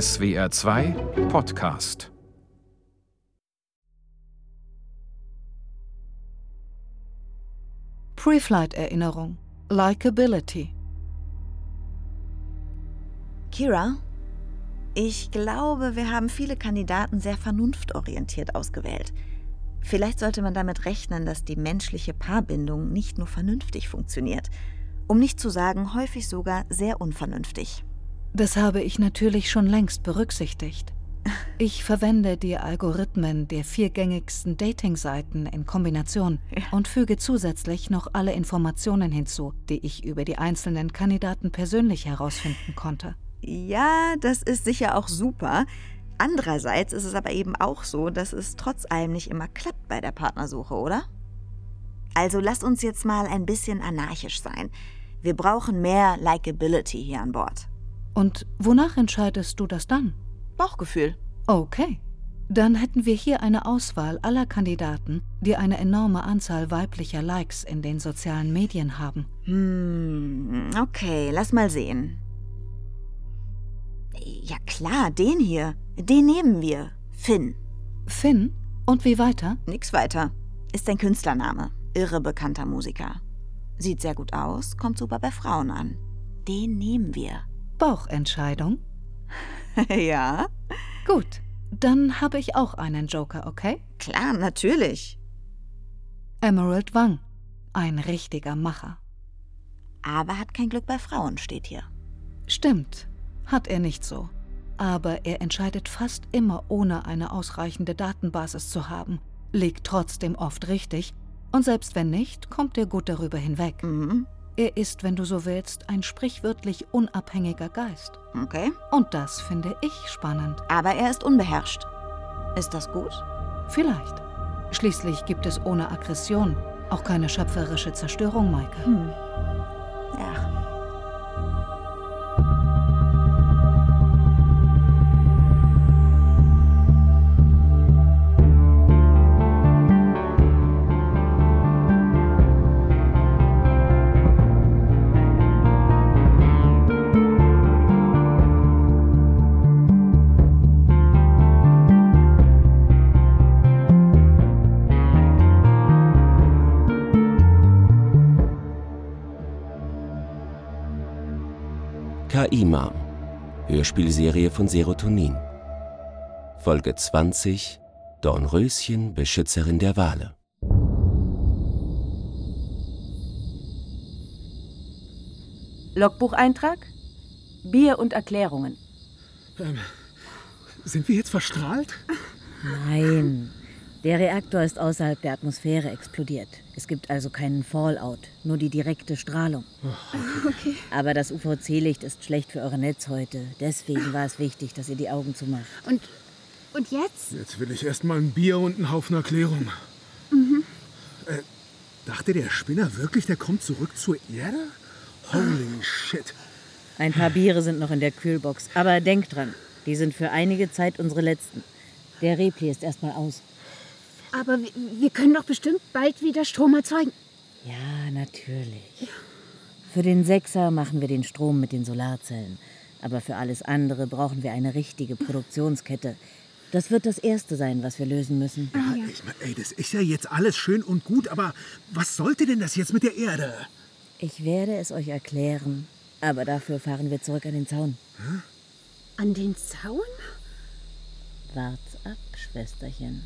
SWR 2 Podcast Pre-Flight-Erinnerung Likability Kira, ich glaube, wir haben viele Kandidaten sehr vernunftorientiert ausgewählt. Vielleicht sollte man damit rechnen, dass die menschliche Paarbindung nicht nur vernünftig funktioniert, um nicht zu sagen häufig sogar sehr unvernünftig. Das habe ich natürlich schon längst berücksichtigt. Ich verwende die Algorithmen der vier gängigsten Dating-Seiten in Kombination Ja. und füge zusätzlich noch alle Informationen hinzu, die ich über die einzelnen Kandidaten persönlich herausfinden konnte. Ja, das ist sicher auch super. Andererseits ist es aber eben auch so, dass es trotz allem nicht immer klappt bei der Partnersuche, oder? Also lasst uns jetzt mal ein bisschen anarchisch sein. Wir brauchen mehr Likability hier an Bord. Und wonach entscheidest du das dann? Bauchgefühl. Okay. Dann hätten wir hier eine Auswahl aller Kandidaten, die eine enorme Anzahl weiblicher Likes in den sozialen Medien haben. Hm, okay, lass mal sehen. Ja klar, den hier. Den nehmen wir. Finn. Finn? Und wie weiter? Nix weiter. Ist ein Künstlername. Irre bekannter Musiker. Sieht sehr gut aus, kommt super bei Frauen an. Den nehmen wir. Bauchentscheidung? ja, Gut. Dann habe ich auch einen Joker, okay? klar, natürlich. Emerald Wang. Ein richtiger Macher. Aber hat kein Glück bei Frauen, steht hier. Stimmt. Hat er nicht so. Aber er entscheidet fast immer ohne eine ausreichende Datenbasis zu haben, liegt trotzdem oft richtig und selbst wenn nicht, kommt er gut darüber hinweg. Mhm, Er ist, wenn du so willst, ein sprichwörtlich unabhängiger Geist. okay. Und das finde ich spannend. Aber er ist unbeherrscht. Ist das gut? Vielleicht. Schließlich gibt es ohne Aggression auch keine schöpferische Zerstörung, Maike. Hm. Ja. KI-Mom, Hörspielserie von Serotonin. Folge 20 Dornröschen, Beschützerin der Wale. Logbucheintrag? Bier und Erklärungen. Sind wir jetzt verstrahlt? Nein, der Reaktor ist außerhalb der Atmosphäre explodiert. Es gibt also keinen Fallout, nur die direkte Strahlung. Aber das UVC-Licht ist schlecht für eure Netzhäute. Deswegen war es wichtig, dass ihr die Augen zumacht. Und, und jetzt? Jetzt will ich erst mal ein Bier und einen Haufen Erklärung. Äh, dachte der Spinner wirklich, der kommt zurück zur Erde? Holy shit. Ein paar Biere sind noch in der Kühlbox. Aber denkt dran, die sind für einige Zeit unsere letzten. Der Repli ist erstmal aus. Aber wir, wir können doch bestimmt bald wieder Strom erzeugen. Ja, natürlich. Für den Sechser machen wir den Strom mit den Solarzellen. Aber für alles andere brauchen wir eine richtige Produktionskette. Das wird das Erste sein, was wir lösen müssen. Ja, ich mein, ey, das ist ja jetzt alles schön und gut, aber was sollte denn das jetzt mit der Erde? Ich werde es euch erklären. Aber dafür fahren wir zurück an den Zaun. An den Zaun? Wart's ab, Schwesterchen.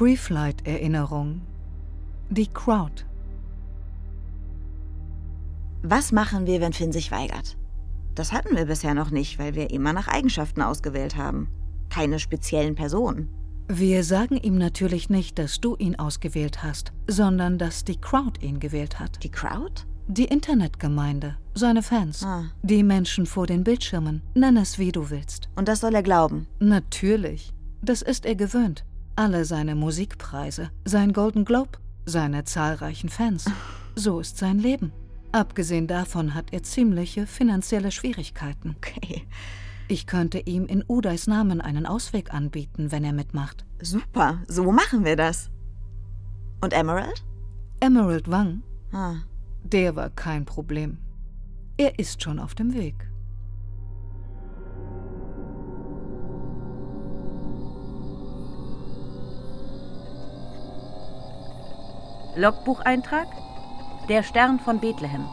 Pre-Flight-Erinnerung. Die Crowd. Was machen wir, wenn Finn sich weigert? Das hatten wir bisher noch nicht, weil wir immer nach Eigenschaften ausgewählt haben. Keine speziellen Personen. Wir sagen ihm natürlich nicht, dass du ihn ausgewählt hast, sondern dass die Crowd ihn gewählt hat. Die Crowd? Die Internetgemeinde, seine Fans, Ah. die Menschen vor den Bildschirmen. Nenn es, wie du willst. Und das soll er glauben. Natürlich. Das ist er gewöhnt. Alle seine Musikpreise, sein Golden Globe, seine zahlreichen Fans. So ist sein Leben. Abgesehen davon hat er ziemliche finanzielle Schwierigkeiten. Okay. Ich könnte ihm in Udays Namen einen Ausweg anbieten, wenn er mitmacht. Super, so machen wir das. Und Emerald? Emerald Wang, Ah, Der war kein Problem. Er ist schon auf dem Weg. Logbucheintrag Der Stern von Bethlehem.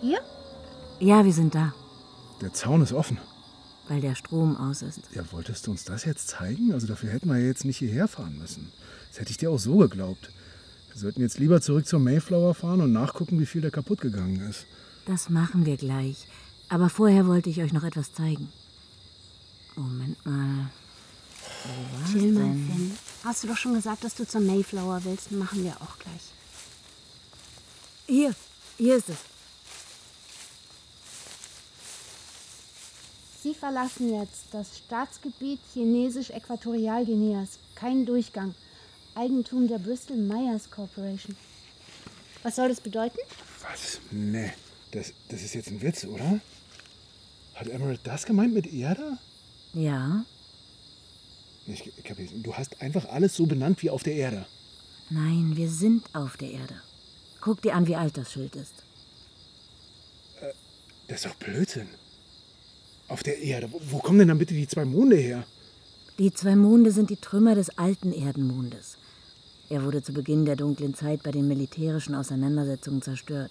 Hier? Ja, wir sind da, Der Zaun ist offen. weil der Strom aus ist. Ja, wolltest du uns das jetzt zeigen? Also dafür hätten wir ja jetzt nicht hierher fahren müssen. Das hätte ich dir auch so geglaubt. Wir sollten jetzt lieber zurück zur Mayflower fahren und nachgucken, wie viel da kaputt gegangen ist. Das machen wir gleich. Aber vorher wollte ich euch noch etwas zeigen. Moment mal. Wo war's Chill mal, denn? Finn. Hast du doch schon gesagt, dass du zur Mayflower willst? Machen wir auch gleich. Hier, hier ist es. Sie verlassen jetzt das Staatsgebiet Chinesisch-Äquatorialguineas. Kein Durchgang. Eigentum der Bristol Myers Corporation. Was soll das bedeuten? Was? Nee, das, das ist jetzt ein Witz, oder? Hat Emerald das gemeint mit Erde? Ja, Ich, ich du hast einfach alles so benannt wie auf der Erde. nein, wir sind auf der Erde. Guck dir an, wie alt das Schild ist. Das ist doch Blödsinn. Auf der Erde. Wo, wo kommen denn dann bitte die zwei Monde her? Die zwei Monde sind die Trümmer des alten Erdenmondes. Er wurde zu Beginn der dunklen Zeit bei den militärischen Auseinandersetzungen zerstört.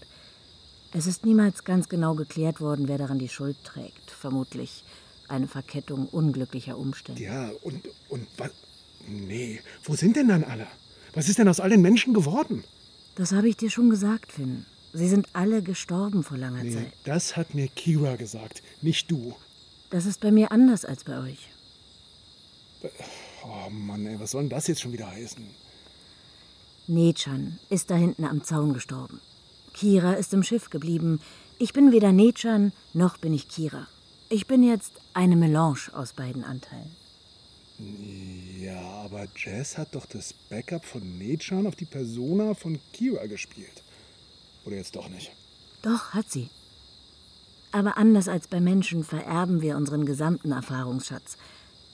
Es ist niemals ganz genau geklärt worden, wer daran die Schuld trägt. Vermutlich eine Verkettung unglücklicher Umstände. Ja, und, und was? Nee, wo sind denn dann alle? Was ist denn aus all den Menschen geworden? Das habe ich dir schon gesagt, Finn. Sie sind alle gestorben vor langer Nee, Zeit. das hat mir Kira gesagt, nicht du. Das ist bei mir anders als bei euch. Oh Mann, ey, was soll denn das jetzt schon wieder heißen? Nechan ist da hinten am Zaun gestorben. Kira ist im Schiff geblieben. Ich bin weder Nechan noch bin ich Kira. Ich bin jetzt eine Melange aus beiden Anteilen. Ja, aber Jazz hat doch das Backup von Nechan auf die Persona von Kira gespielt. Oder jetzt doch nicht? Doch, hat sie. Aber anders als bei Menschen vererben wir unseren gesamten Erfahrungsschatz.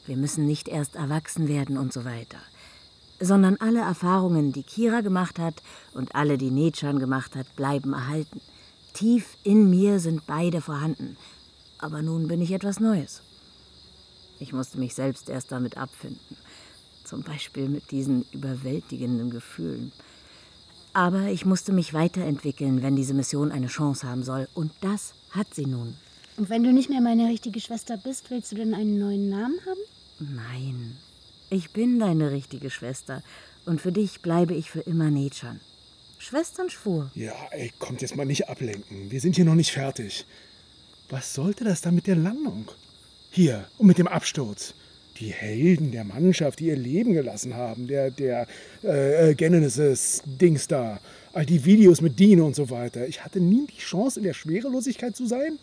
Wir müssen nicht erst erwachsen werden und so weiter. Sondern alle Erfahrungen, die Kira gemacht hat und alle, die Nechan gemacht hat, bleiben erhalten. Tief in mir sind beide vorhanden. Aber nun bin ich etwas Neues. Ich musste mich selbst erst damit abfinden. Zum Beispiel mit diesen überwältigenden Gefühlen. Aber ich musste mich weiterentwickeln, wenn diese Mission eine Chance haben soll. Und das hat sie nun. Und wenn du nicht mehr meine richtige Schwester bist, willst du denn einen neuen Namen haben? Nein, ich bin deine richtige Schwester. Und für dich bleibe ich für immer Nechan. Schwesternschwur. Ja, ey, kommt jetzt mal nicht ablenken. Wir sind hier noch nicht fertig. Was sollte das dann mit der Landung? Hier, und mit dem Absturz. Die Helden der Mannschaft, die ihr Leben gelassen haben, der, der äh, äh, Genesis-Dings da, all die Videos mit Dino und so weiter. Ich hatte nie die Chance, in der Schwerelosigkeit zu sein.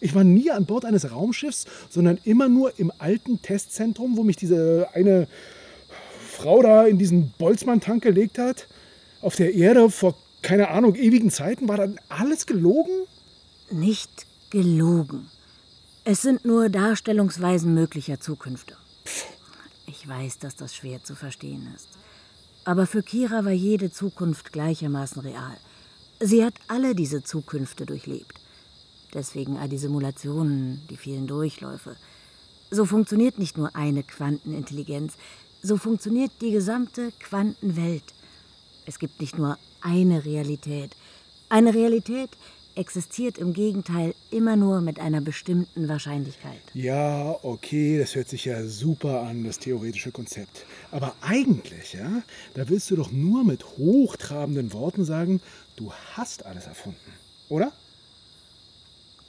Ich war nie an Bord eines Raumschiffs, sondern immer nur im alten Testzentrum, wo mich diese eine Frau da in diesen Boltzmann-Tank gelegt hat. Auf der Erde vor, keine Ahnung, ewigen Zeiten. War dann alles gelogen? Nicht gelogen. Es sind nur Darstellungsweisen möglicher Zukünfte. Ich weiß, dass das schwer zu verstehen ist. Aber für Kira war jede Zukunft gleichermaßen real. Sie hat alle diese Zukünfte durchlebt. Deswegen all die Simulationen, die vielen Durchläufe. So funktioniert nicht nur eine Quantenintelligenz, so funktioniert die gesamte Quantenwelt. Es gibt nicht nur eine Realität. Eine Realität existiert im Gegenteil immer nur mit einer bestimmten Wahrscheinlichkeit. Ja, okay, das hört sich ja super an, das theoretische Konzept. Aber eigentlich, ja, da willst du doch nur mit hochtrabenden Worten sagen, du hast alles erfunden, oder?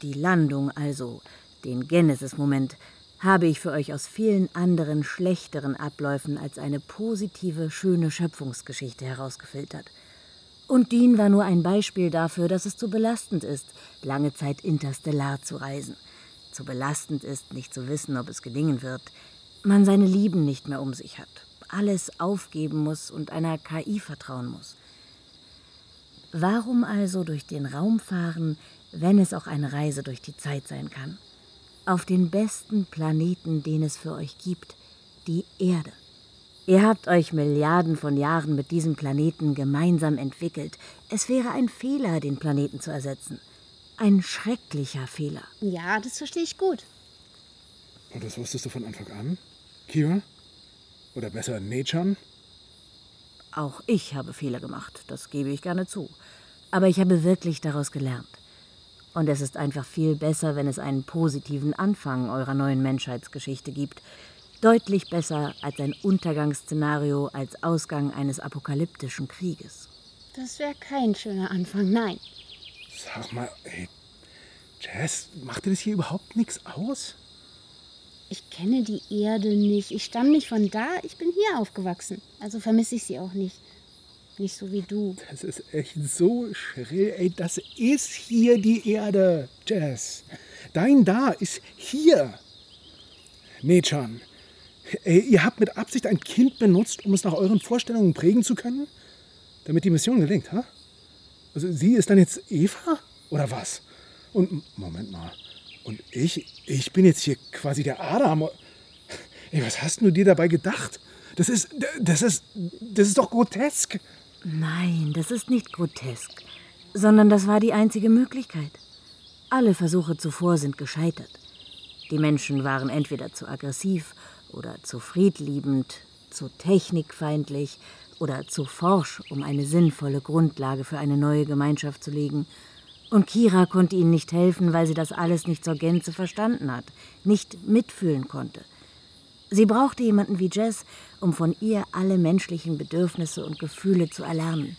Die Landung also, den Genesis-Moment, habe ich für euch aus vielen anderen schlechteren Abläufen als eine positive, schöne Schöpfungsgeschichte herausgefiltert. Und Dean war nur ein Beispiel dafür, dass es zu belastend ist, lange Zeit interstellar zu reisen. Zu belastend ist, nicht zu wissen, ob es gelingen wird. Man seine Lieben nicht mehr um sich hat, alles aufgeben muss und einer KI vertrauen muss. Warum also durch den Raum fahren, wenn es auch eine Reise durch die Zeit sein kann? auf den besten Planeten, den es für euch gibt, die Erde. Ihr habt euch Milliarden von Jahren mit diesem Planeten gemeinsam entwickelt. Es wäre ein Fehler, den Planeten zu ersetzen. Ein schrecklicher Fehler. Ja, das verstehe ich gut. Und das wusstest du von Anfang an? Kira? Oder besser Nechan? Auch ich habe Fehler gemacht, das gebe ich gerne zu. Aber ich habe wirklich daraus gelernt. Und es ist einfach viel besser, wenn es einen positiven Anfang eurer neuen Menschheitsgeschichte gibt. Deutlich besser als ein Untergangsszenario als Ausgang eines apokalyptischen Krieges. Das wäre kein schöner Anfang, nein. Sag mal, ey, Jess, macht dir das hier überhaupt nichts aus? Ich kenne die Erde nicht. Ich stamme nicht von da. Ich bin hier aufgewachsen. Also vermisse ich sie auch nicht. Nicht so wie du. Das ist echt so schrill. Ey, das ist hier die Erde, Jess. Dein Da ist hier. Nechan, ey, ihr habt mit Absicht ein Kind benutzt, um es nach euren Vorstellungen prägen zu können? Damit die Mission gelingt, ha? Also sie ist dann jetzt Eva? Oder was? Und Moment mal. Und ich, ich bin jetzt hier quasi der Adam. Ey, was hast du dir dabei gedacht? Das ist, das ist, das ist doch grotesk. Nein, das ist nicht grotesk, sondern das war die einzige Möglichkeit. Alle Versuche zuvor sind gescheitert. Die Menschen waren entweder zu aggressiv oder zu friedliebend, zu technikfeindlich oder zu forsch, um eine sinnvolle Grundlage für eine neue Gemeinschaft zu legen – und Kira konnte ihnen nicht helfen, weil sie das alles nicht zur Gänze verstanden hat, nicht mitfühlen konnte. Sie brauchte jemanden wie Jess, um von ihr alle menschlichen Bedürfnisse und Gefühle zu erlernen.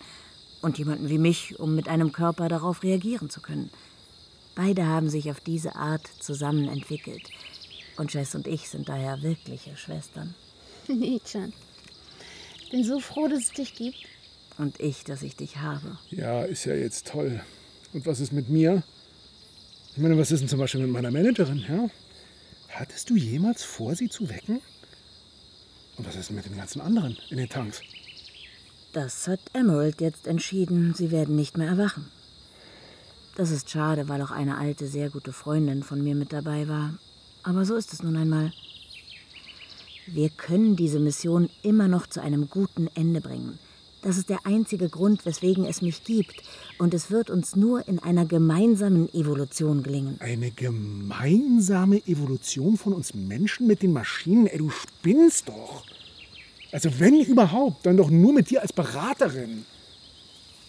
Und jemanden wie mich, um mit einem Körper darauf reagieren zu können. Beide haben sich auf diese Art zusammen entwickelt. Und Jess und ich sind daher wirkliche Schwestern. Nietzsche. Ich bin so froh, dass es dich gibt. Und ich, dass ich dich habe. Ja, ist ja jetzt toll. Und was ist mit mir? Ich meine, was ist denn zum Beispiel mit meiner Managerin? Ja? Hattest du jemals vor, sie zu wecken? Und was ist mit den ganzen anderen in den Tanks? Das hat Emerald jetzt entschieden. Sie werden nicht mehr erwachen. Das ist schade, weil auch eine alte, sehr gute Freundin von mir mit dabei war. Aber so ist es nun einmal. Wir können diese Mission immer noch zu einem guten Ende bringen. Das ist der einzige Grund, weswegen es mich gibt. Und es wird uns nur in einer gemeinsamen Evolution gelingen. Eine gemeinsame Evolution von uns Menschen mit den Maschinen? Ey, du spinnst doch. Also wenn überhaupt, dann doch nur mit dir als Beraterin.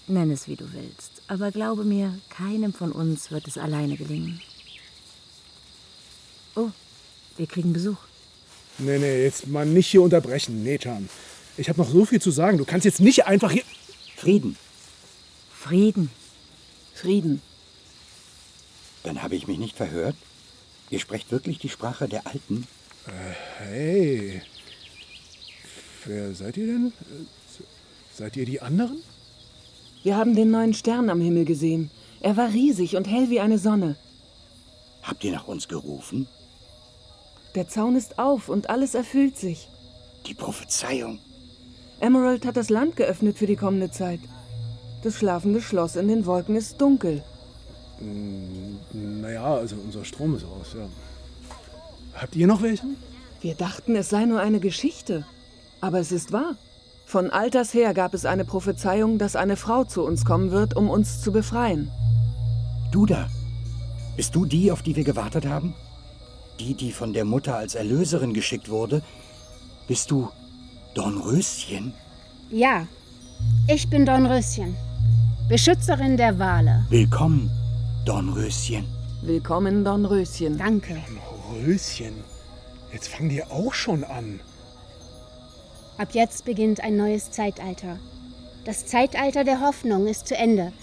Nenn es, wie du willst. Aber glaube mir, keinem von uns wird es alleine gelingen. Oh, wir kriegen Besuch. Nee, nee, jetzt mal nicht hier unterbrechen, Nathan. Ich habe noch so viel zu sagen. Du kannst jetzt nicht einfach hier. Frieden. Frieden. Frieden. Dann habe ich mich nicht verhört. Ihr sprecht wirklich die Sprache der Alten? Äh, hey. Wer seid ihr denn? Seid ihr die anderen? Wir haben den neuen Stern am Himmel gesehen. Er war riesig und hell wie eine Sonne. Habt ihr nach uns gerufen? Der Zaun ist auf und alles erfüllt sich. Die Prophezeiung. Emerald hat das Land geöffnet für die kommende Zeit. Das schlafende Schloss in den Wolken ist dunkel. Mm, naja, also unser Strom ist aus, ja. Habt ihr noch welchen? Wir dachten, es sei nur eine Geschichte. Aber es ist wahr. Von alters her gab es eine Prophezeiung, dass eine Frau zu uns kommen wird, um uns zu befreien. Du da. Bist du die, auf die wir gewartet haben? Die, die von der Mutter als Erlöserin geschickt wurde? Bist du Dornröschen? Ja, ich bin Dornröschen, Beschützerin der Wale. Willkommen, Dornröschen. Willkommen, Dornröschen. Danke. Dornröschen? Jetzt fangen die auch schon an. Ab jetzt beginnt ein neues Zeitalter. Das Zeitalter der Hoffnung ist zu Ende.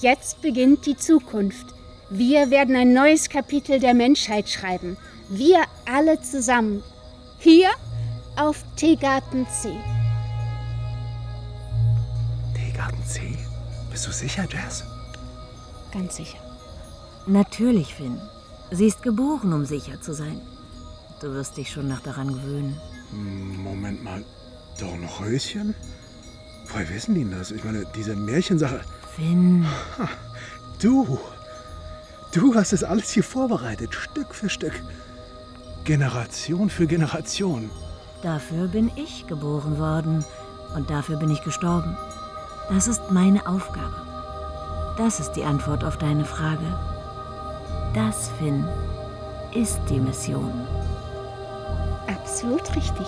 Jetzt beginnt die Zukunft. Wir werden ein neues Kapitel der Menschheit schreiben. Wir alle zusammen. Hier auf Teegarten C. Teegarten C? Bist du sicher, Jess? Ganz sicher. Natürlich, Finn. Sie ist geboren, um sicher zu sein. Du wirst dich schon noch daran gewöhnen. Moment mal. Dornröschen? Woher wissen die denn das? Ich meine, diese Märchensache. Finn. Du. Du hast es alles hier vorbereitet, Stück für Stück. Generation für Generation. Dafür bin ich geboren worden und dafür bin ich gestorben. Das ist meine Aufgabe. Das ist die Antwort auf deine Frage. Das, Finn, ist die Mission. Absolut richtig.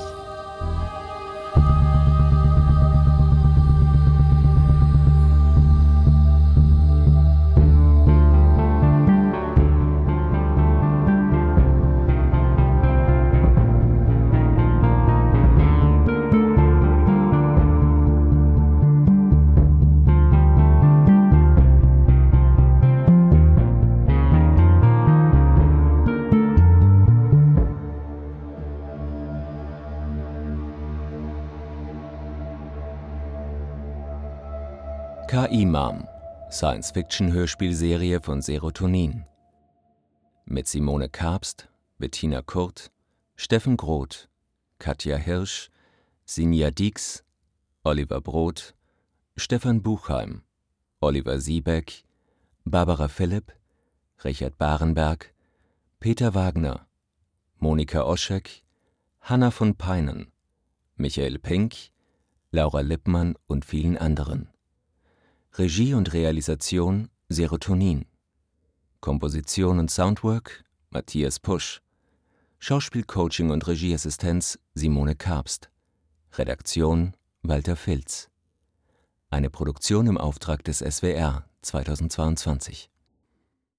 KI-Mom, Science-Fiction-Hörspielserie von Serotonin. Mit Simone Kabst, Bettina Kurt, Steffen Groth, Katja Hirsch, Sinja Dix, Oliver Brot, Stefan Buchheim, Oliver Siebeck, Barbara Philipp, Richard Barenberg, Peter Wagner, Monika Oschek, Hanna von Peinen, Michael Pink, Laura Lippmann und vielen anderen. Regie und Realisation Serotonin. Komposition und Soundwork Matthias Pusch. Schauspielcoaching und Regieassistenz Simone Kabst. Redaktion Walter Filz. Eine Produktion im Auftrag des SWR 2022